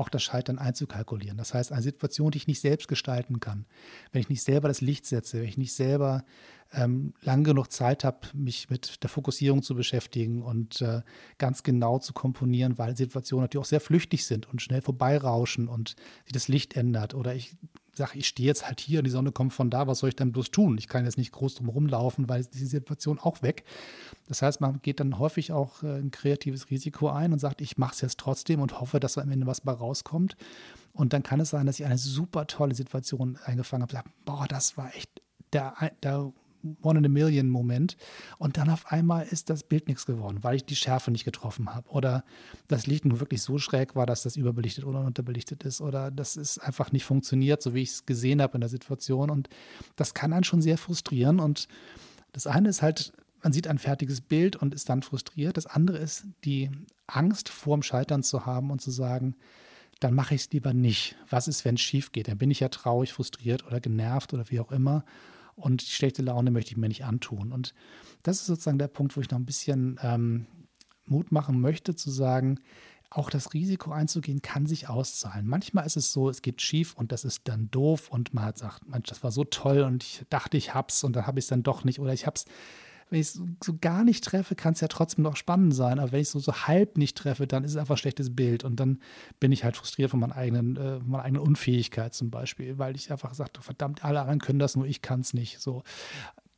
auch das Scheitern einzukalkulieren. Das heißt, eine Situation, die ich nicht selbst gestalten kann, wenn ich nicht selber das Licht setze, wenn ich nicht selber ähm, lang genug Zeit habe, mich mit der Fokussierung zu beschäftigen und äh, ganz genau zu komponieren, weil Situationen natürlich auch sehr flüchtig sind und schnell vorbeirauschen und sich das Licht ändert oder ich sage, ich stehe jetzt halt hier und die Sonne kommt von da, was soll ich denn bloß tun? Ich kann jetzt nicht groß drum rumlaufen, weil die Situation auch weg. Das heißt, man geht dann häufig auch äh, ein kreatives Risiko ein und sagt, ich mache es jetzt trotzdem und hoffe, dass am Ende was bei rauskommt. Und dann kann es sein, dass ich eine super tolle Situation eingefangen habe. Boah, das war echt der, der One in a Million Moment. Und dann auf einmal ist das Bild nichts geworden, weil ich die Schärfe nicht getroffen habe. Oder das Licht nur wirklich so schräg war, dass das überbelichtet oder unterbelichtet ist. Oder das ist einfach nicht funktioniert, so wie ich es gesehen habe in der Situation. Und das kann einen schon sehr frustrieren. Und das eine ist halt, man sieht ein fertiges Bild und ist dann frustriert. Das andere ist die Angst vorm Scheitern zu haben und zu sagen, dann mache ich es lieber nicht. Was ist, wenn es schief geht? Dann bin ich ja traurig, frustriert oder genervt oder wie auch immer. Und die schlechte Laune möchte ich mir nicht antun. Und das ist sozusagen der Punkt, wo ich noch ein bisschen ähm, Mut machen möchte, zu sagen, auch das Risiko einzugehen, kann sich auszahlen. Manchmal ist es so, es geht schief und das ist dann doof und man hat sagt, Mensch, das war so toll und ich dachte, ich hab's und dann habe ich es dann doch nicht oder ich hab's wenn ich es so gar nicht treffe, kann es ja trotzdem noch spannend sein. Aber wenn ich es so, so halb nicht treffe, dann ist es einfach ein schlechtes Bild. Und dann bin ich halt frustriert von meiner eigenen, äh, meiner eigenen Unfähigkeit zum Beispiel, weil ich einfach sagte, verdammt, alle anderen können das, nur ich kann es nicht. So.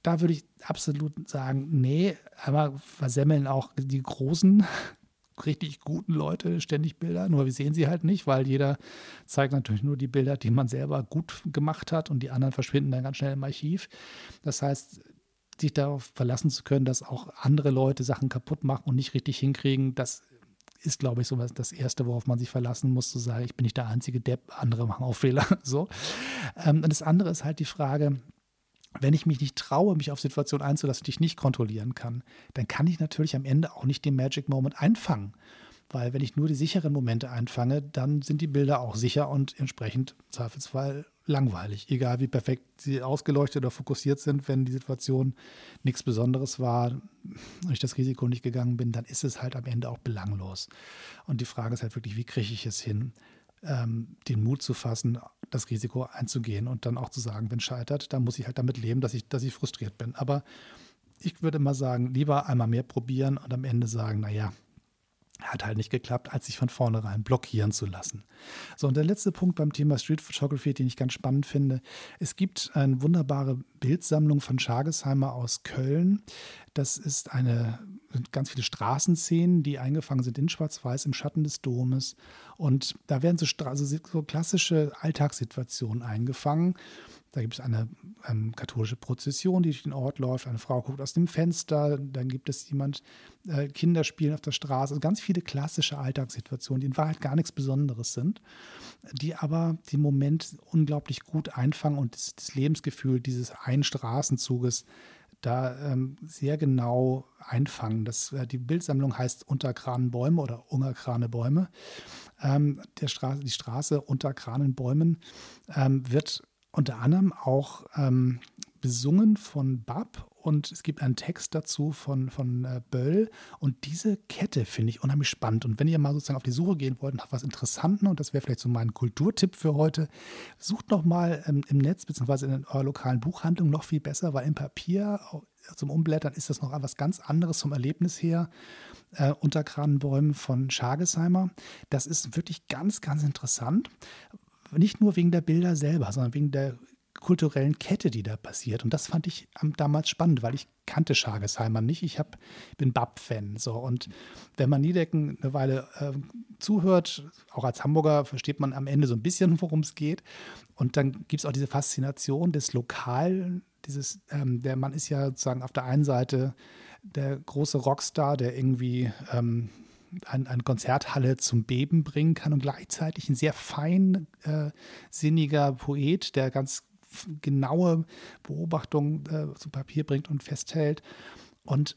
Da würde ich absolut sagen, nee, einmal versemmeln auch die großen richtig guten Leute ständig Bilder, nur wir sehen sie halt nicht, weil jeder zeigt natürlich nur die Bilder, die man selber gut gemacht hat und die anderen verschwinden dann ganz schnell im Archiv. Das heißt, sich darauf verlassen zu können, dass auch andere Leute Sachen kaputt machen und nicht richtig hinkriegen, das ist, glaube ich, so das Erste, worauf man sich verlassen muss, zu sagen, ich bin nicht der einzige Depp, andere machen auch Fehler. so. Ähm, und das andere ist halt die Frage, wenn ich mich nicht traue, mich auf Situationen einzulassen, die ich nicht kontrollieren kann, dann kann ich natürlich am Ende auch nicht den Magic Moment einfangen. Weil wenn ich nur die sicheren Momente einfange, dann sind die Bilder auch sicher und entsprechend im Zweifelsfall langweilig. Egal wie perfekt sie ausgeleuchtet oder fokussiert sind, wenn die Situation nichts Besonderes war und ich das Risiko nicht gegangen bin, dann ist es halt am Ende auch belanglos. Und die Frage ist halt wirklich, wie kriege ich es hin, ähm, den Mut zu fassen, das Risiko einzugehen und dann auch zu sagen, wenn scheitert, dann muss ich halt damit leben, dass ich, dass ich frustriert bin. Aber ich würde mal sagen, lieber einmal mehr probieren und am Ende sagen, naja, hat halt nicht geklappt, als sich von vornherein blockieren zu lassen. So, und der letzte Punkt beim Thema Street Photography, den ich ganz spannend finde. Es gibt eine wunderbare Bildsammlung von Schargesheimer aus Köln. Das ist eine ganz viele Straßenszenen, die eingefangen sind in Schwarz-Weiß im Schatten des Domes. Und da werden so, also so klassische Alltagssituationen eingefangen. Da gibt es eine ähm, katholische Prozession, die durch den Ort läuft. Eine Frau guckt aus dem Fenster. Dann gibt es jemand, äh, Kinder spielen auf der Straße. Also ganz viele klassische Alltagssituationen, die in Wahrheit gar nichts Besonderes sind, die aber den Moment unglaublich gut einfangen und das, das Lebensgefühl dieses einen Straßenzuges da ähm, sehr genau einfangen. Das, äh, die Bildsammlung heißt Unter Kranenbäume oder Unger Kranebäume. Ähm, der Straße, die Straße unter Kranenbäumen ähm, wird unter anderem auch ähm, besungen von Bab und es gibt einen Text dazu von, von äh, Böll. Und diese Kette finde ich unheimlich spannend. Und wenn ihr mal sozusagen auf die Suche gehen wollt nach was Interessanten, und das wäre vielleicht so mein Kulturtipp für heute, sucht noch mal ähm, im Netz beziehungsweise in eurer lokalen Buchhandlung noch viel besser, weil im Papier zum Umblättern ist das noch etwas ganz anderes vom Erlebnis her. Äh, unter von Schagesheimer. Das ist wirklich ganz, ganz interessant. Nicht nur wegen der Bilder selber, sondern wegen der kulturellen Kette, die da passiert. Und das fand ich damals spannend, weil ich kannte Schargesheimer nicht. Ich hab, bin Bab-Fan. So. Und wenn man Niedecken eine Weile äh, zuhört, auch als Hamburger, versteht man am Ende so ein bisschen, worum es geht. Und dann gibt es auch diese Faszination des Lokalen, dieses, ähm, der Mann ist ja sozusagen auf der einen Seite der große Rockstar, der irgendwie ähm, eine ein Konzerthalle zum Beben bringen kann und gleichzeitig ein sehr feinsinniger äh, Poet, der ganz genaue Beobachtungen äh, zu Papier bringt und festhält. Und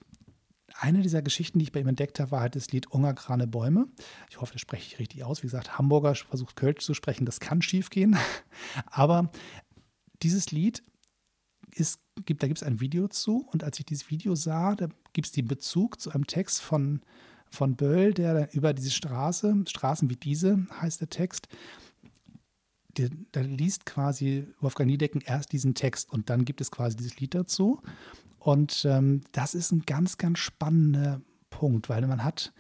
eine dieser Geschichten, die ich bei ihm entdeckt habe, war halt das Lied Ungergrane Bäume. Ich hoffe, das spreche ich richtig aus. Wie gesagt, Hamburger versucht Kölsch zu sprechen, das kann schief gehen. Aber dieses Lied ist, gibt, da gibt es ein Video zu. Und als ich dieses Video sah, da gibt es den Bezug zu einem Text von, von Böll, der über diese Straße, Straßen wie diese heißt der Text, da liest quasi Wolfgang Niedecken erst diesen Text und dann gibt es quasi dieses Lied dazu. Und ähm, das ist ein ganz, ganz spannender Punkt, weil man hat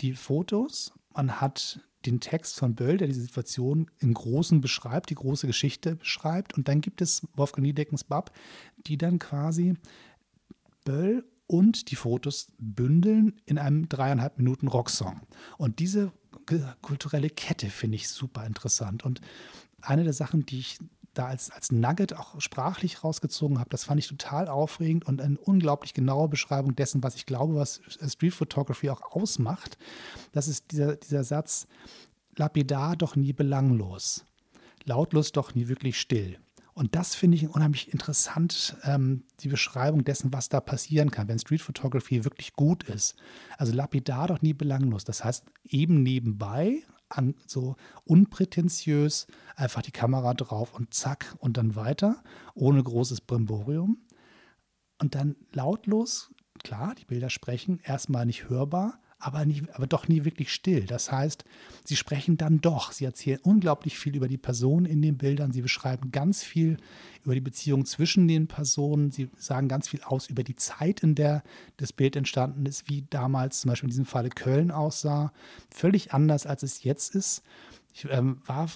die Fotos, man hat den Text von Böll, der die Situation im Großen beschreibt, die große Geschichte beschreibt. Und dann gibt es Wolfgang Niedeckens Bab, die dann quasi Böll und die Fotos bündeln in einem dreieinhalb Minuten Rocksong. Und diese kulturelle Kette finde ich super interessant. Und eine der Sachen, die ich da als, als Nugget auch sprachlich rausgezogen habe, das fand ich total aufregend und eine unglaublich genaue Beschreibung dessen, was ich glaube, was Street Photography auch ausmacht. Das ist dieser, dieser Satz, lapidar doch nie belanglos, lautlos doch nie wirklich still. Und das finde ich unheimlich interessant, ähm, die Beschreibung dessen, was da passieren kann, wenn Street Photography wirklich gut ist. Also lapidar doch nie belanglos. Das heißt, eben nebenbei, an, so unprätentiös, einfach die Kamera drauf und zack und dann weiter, ohne großes Brimborium. Und dann lautlos, klar, die Bilder sprechen, erstmal nicht hörbar, aber, nie, aber doch nie wirklich still. Das heißt, sie sprechen dann doch. Sie erzählen unglaublich viel über die Personen in den Bildern. Sie beschreiben ganz viel über die Beziehung zwischen den Personen. Sie sagen ganz viel aus über die Zeit, in der das Bild entstanden ist, wie damals zum Beispiel in diesem Falle Köln aussah. Völlig anders, als es jetzt ist. Ich ähm, war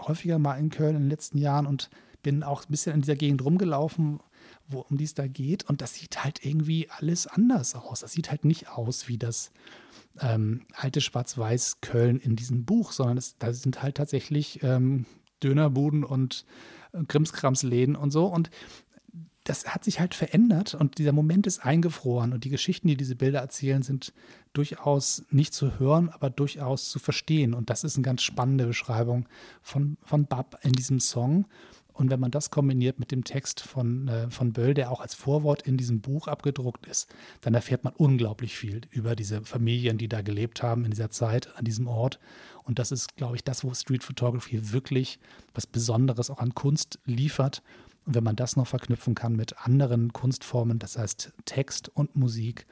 häufiger mal in Köln in den letzten Jahren und bin auch ein bisschen in dieser Gegend rumgelaufen, wo, um die es da geht. Und das sieht halt irgendwie alles anders aus. Das sieht halt nicht aus wie das ähm, alte Schwarz-Weiß Köln in diesem Buch, sondern da sind halt tatsächlich ähm, Dönerbuden und äh, Krimskramsläden und so. Und das hat sich halt verändert und dieser Moment ist eingefroren und die Geschichten, die diese Bilder erzählen, sind durchaus nicht zu hören, aber durchaus zu verstehen. Und das ist eine ganz spannende Beschreibung von, von Bab in diesem Song. Und wenn man das kombiniert mit dem Text von, äh, von Böll, der auch als Vorwort in diesem Buch abgedruckt ist, dann erfährt man unglaublich viel über diese Familien, die da gelebt haben in dieser Zeit, an diesem Ort. Und das ist, glaube ich, das, wo Street Photography wirklich was Besonderes auch an Kunst liefert. Und wenn man das noch verknüpfen kann mit anderen Kunstformen, das heißt Text und Musik,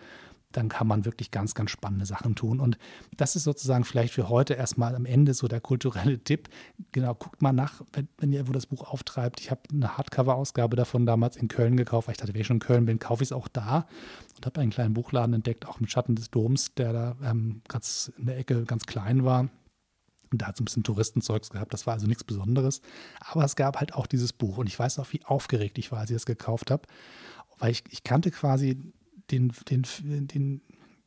dann kann man wirklich ganz, ganz spannende Sachen tun. Und das ist sozusagen vielleicht für heute erstmal am Ende so der kulturelle Tipp. Genau, guckt mal nach, wenn, wenn ihr irgendwo das Buch auftreibt. Ich habe eine Hardcover-Ausgabe davon damals in Köln gekauft, weil ich dachte, wenn ich schon in Köln bin, kaufe ich es auch da. Und habe einen kleinen Buchladen entdeckt, auch mit Schatten des Doms, der da ähm, ganz in der Ecke ganz klein war. Und da hat es ein bisschen Touristenzeugs gehabt. Das war also nichts Besonderes. Aber es gab halt auch dieses Buch. Und ich weiß auch, wie aufgeregt ich war, als ich das gekauft habe. Weil ich, ich kannte quasi den, den, den,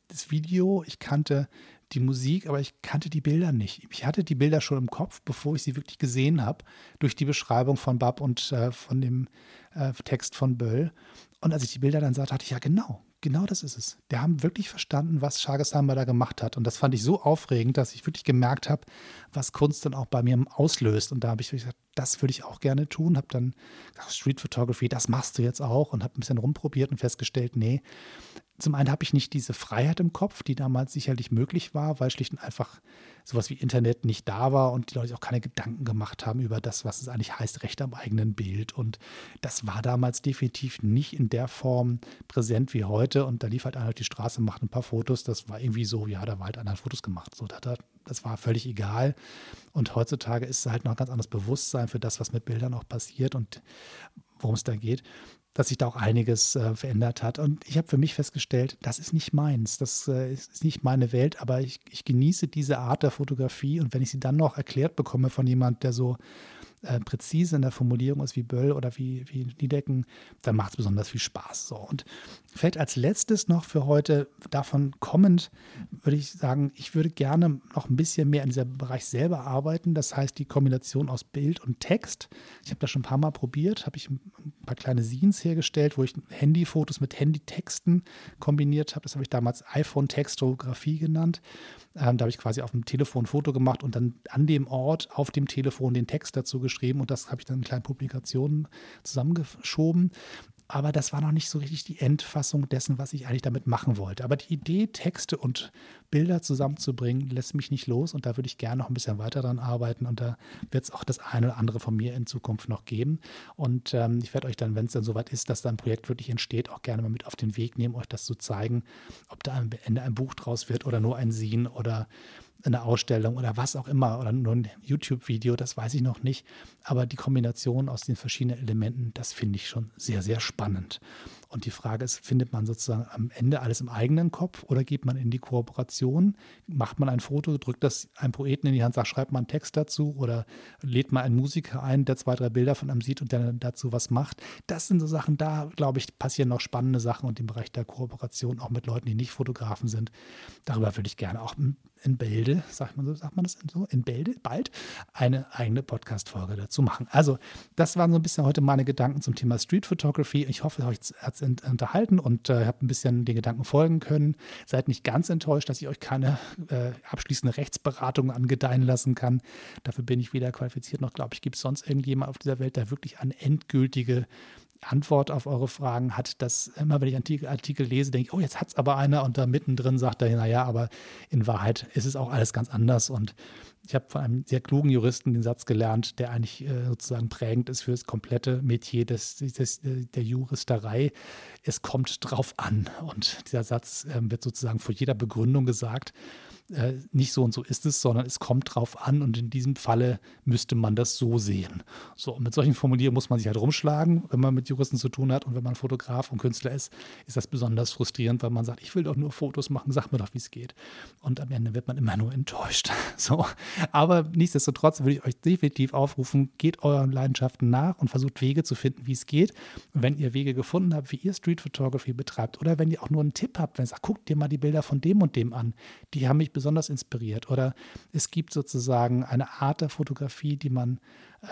das Video, ich kannte die Musik, aber ich kannte die Bilder nicht. Ich hatte die Bilder schon im Kopf, bevor ich sie wirklich gesehen habe, durch die Beschreibung von Bab und äh, von dem äh, Text von Böll. Und als ich die Bilder dann sah, dachte ich, ja genau, genau das ist es. Die haben wirklich verstanden, was Chagasamba da gemacht hat. Und das fand ich so aufregend, dass ich wirklich gemerkt habe, was Kunst dann auch bei mir auslöst. Und da habe ich gesagt, das würde ich auch gerne tun. Habe dann gesagt, Street Photography, das machst du jetzt auch. Und habe ein bisschen rumprobiert und festgestellt, nee, zum einen habe ich nicht diese Freiheit im Kopf, die damals sicherlich möglich war, weil schlicht und einfach sowas wie Internet nicht da war und die Leute auch keine Gedanken gemacht haben über das, was es eigentlich heißt, Recht am eigenen Bild. Und das war damals definitiv nicht in der Form präsent wie heute. Und da lief halt einer auf die Straße, macht ein paar Fotos. Das war irgendwie so, ja, da war halt einer Fotos gemacht. So, das war völlig egal. Und heutzutage ist halt noch ein ganz anderes Bewusstsein für das, was mit Bildern auch passiert und worum es da geht dass sich da auch einiges äh, verändert hat. Und ich habe für mich festgestellt, das ist nicht meins, das äh, ist nicht meine Welt, aber ich, ich genieße diese Art der Fotografie und wenn ich sie dann noch erklärt bekomme von jemand, der so äh, präzise in der Formulierung ist wie Böll oder wie, wie Niedecken, dann macht es besonders viel Spaß. So. Und vielleicht als letztes noch für heute davon kommend, würde ich sagen, ich würde gerne noch ein bisschen mehr in diesem Bereich selber arbeiten. Das heißt, die Kombination aus Bild und Text. Ich habe das schon ein paar Mal probiert, habe ich ein paar kleine Scenes hergestellt, wo ich Handyfotos mit Handytexten kombiniert habe. Das habe ich damals iPhone-Textografie genannt. Ähm, da habe ich quasi auf dem Telefon ein Foto gemacht und dann an dem Ort auf dem Telefon den Text dazu geschrieben und das habe ich dann in kleinen Publikationen zusammengeschoben. Aber das war noch nicht so richtig die Endfassung dessen, was ich eigentlich damit machen wollte. Aber die Idee, Texte und Bilder zusammenzubringen, lässt mich nicht los und da würde ich gerne noch ein bisschen weiter dran arbeiten und da wird es auch das eine oder andere von mir in Zukunft noch geben. Und ähm, ich werde euch dann, wenn es dann soweit ist, dass da ein Projekt wirklich entsteht, auch gerne mal mit auf den Weg nehmen, euch das zu zeigen, ob da am Ende ein Buch draus wird oder nur ein Scene oder eine Ausstellung oder was auch immer oder nur ein YouTube-Video, das weiß ich noch nicht. Aber die Kombination aus den verschiedenen Elementen, das finde ich schon sehr, sehr spannend. Und die Frage ist, findet man sozusagen am Ende alles im eigenen Kopf oder geht man in die Kooperation? Macht man ein Foto, drückt das einem Poeten in die Hand, sagt, schreibt man einen Text dazu oder lädt man einen Musiker ein, der zwei, drei Bilder von einem sieht und der dazu was macht? Das sind so Sachen, da glaube ich, passieren noch spannende Sachen und im Bereich der Kooperation auch mit Leuten, die nicht Fotografen sind. Darüber würde ich gerne auch in Bälde, sagt man so, sagt man das so, in Bälde, bald eine eigene Podcast-Folge dazu machen. Also, das waren so ein bisschen heute meine Gedanken zum Thema Street Photography. Ich hoffe, euch hat es unterhalten und äh, habt ein bisschen den Gedanken folgen können. Seid nicht ganz enttäuscht, dass ich euch keine äh, abschließende Rechtsberatung angedeihen lassen kann. Dafür bin ich weder qualifiziert noch, glaube ich, gibt es sonst irgendjemand auf dieser Welt, der wirklich eine endgültige Antwort auf eure Fragen hat, dass immer, wenn ich Artikel, Artikel lese, denke ich, oh, jetzt hat es aber einer und da mittendrin sagt er, naja, aber in Wahrheit ist es auch alles ganz anders. Und ich habe von einem sehr klugen Juristen den Satz gelernt, der eigentlich äh, sozusagen prägend ist für das komplette Metier des, des, der Juristerei. Es kommt drauf an. Und dieser Satz äh, wird sozusagen vor jeder Begründung gesagt äh, nicht so und so ist es, sondern es kommt drauf an und in diesem Falle müsste man das so sehen. So, und mit solchen Formulierungen muss man sich halt rumschlagen, wenn man mit Juristen zu tun hat und wenn man Fotograf und Künstler ist, ist das besonders frustrierend, weil man sagt, ich will doch nur Fotos machen, sag mir doch, wie es geht. Und am Ende wird man immer nur enttäuscht. So, aber nichtsdestotrotz würde ich euch definitiv aufrufen, geht euren Leidenschaften nach und versucht Wege zu finden, wie es geht. Und wenn ihr Wege gefunden habt, wie ihr Street Photography betreibt oder wenn ihr auch nur einen Tipp habt, wenn ihr sagt, guckt dir mal die Bilder von dem und dem an, die haben mich besonders inspiriert. Oder es gibt sozusagen eine Art der Fotografie, die man,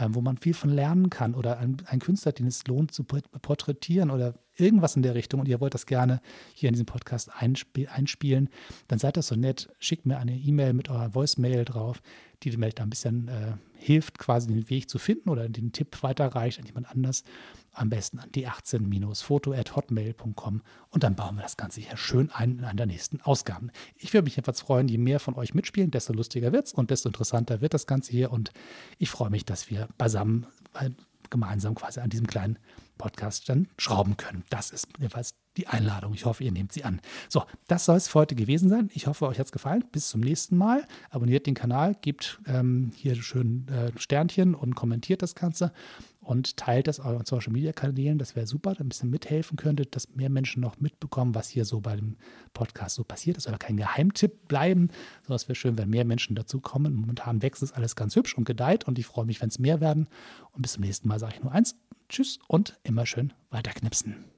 wo man viel von lernen kann. Oder ein, ein Künstler, den es lohnt zu porträtieren oder irgendwas in der Richtung und ihr wollt das gerne hier in diesem Podcast einspiel einspielen, dann seid das so nett, schickt mir eine E-Mail mit eurer Voicemail drauf, die dem da ein bisschen äh, hilft, quasi den Weg zu finden oder den Tipp weiterreicht an jemand anders. Am besten an die 18-foto.hotmail.com und dann bauen wir das Ganze hier schön ein in einer der nächsten Ausgaben. Ich würde mich jedenfalls freuen, je mehr von euch mitspielen, desto lustiger wird es und desto interessanter wird das Ganze hier und ich freue mich, dass wir beisammen gemeinsam quasi an diesem kleinen Podcast dann schrauben können. Das ist jedenfalls die Einladung. Ich hoffe, ihr nehmt sie an. So, das soll es für heute gewesen sein. Ich hoffe, euch hat es gefallen. Bis zum nächsten Mal. Abonniert den Kanal, gebt ähm, hier schön äh, Sternchen und kommentiert das Ganze und teilt das euren Social Media Kanälen. Das wäre super, ein bisschen mithelfen könntet, dass mehr Menschen noch mitbekommen, was hier so bei dem Podcast so passiert. Das soll kein Geheimtipp bleiben, sondern es wäre schön, wenn mehr Menschen dazu kommen. Momentan wächst es alles ganz hübsch und gedeiht und ich freue mich, wenn es mehr werden. Und bis zum nächsten Mal sage ich nur eins. Tschüss und immer schön weiterknipsen.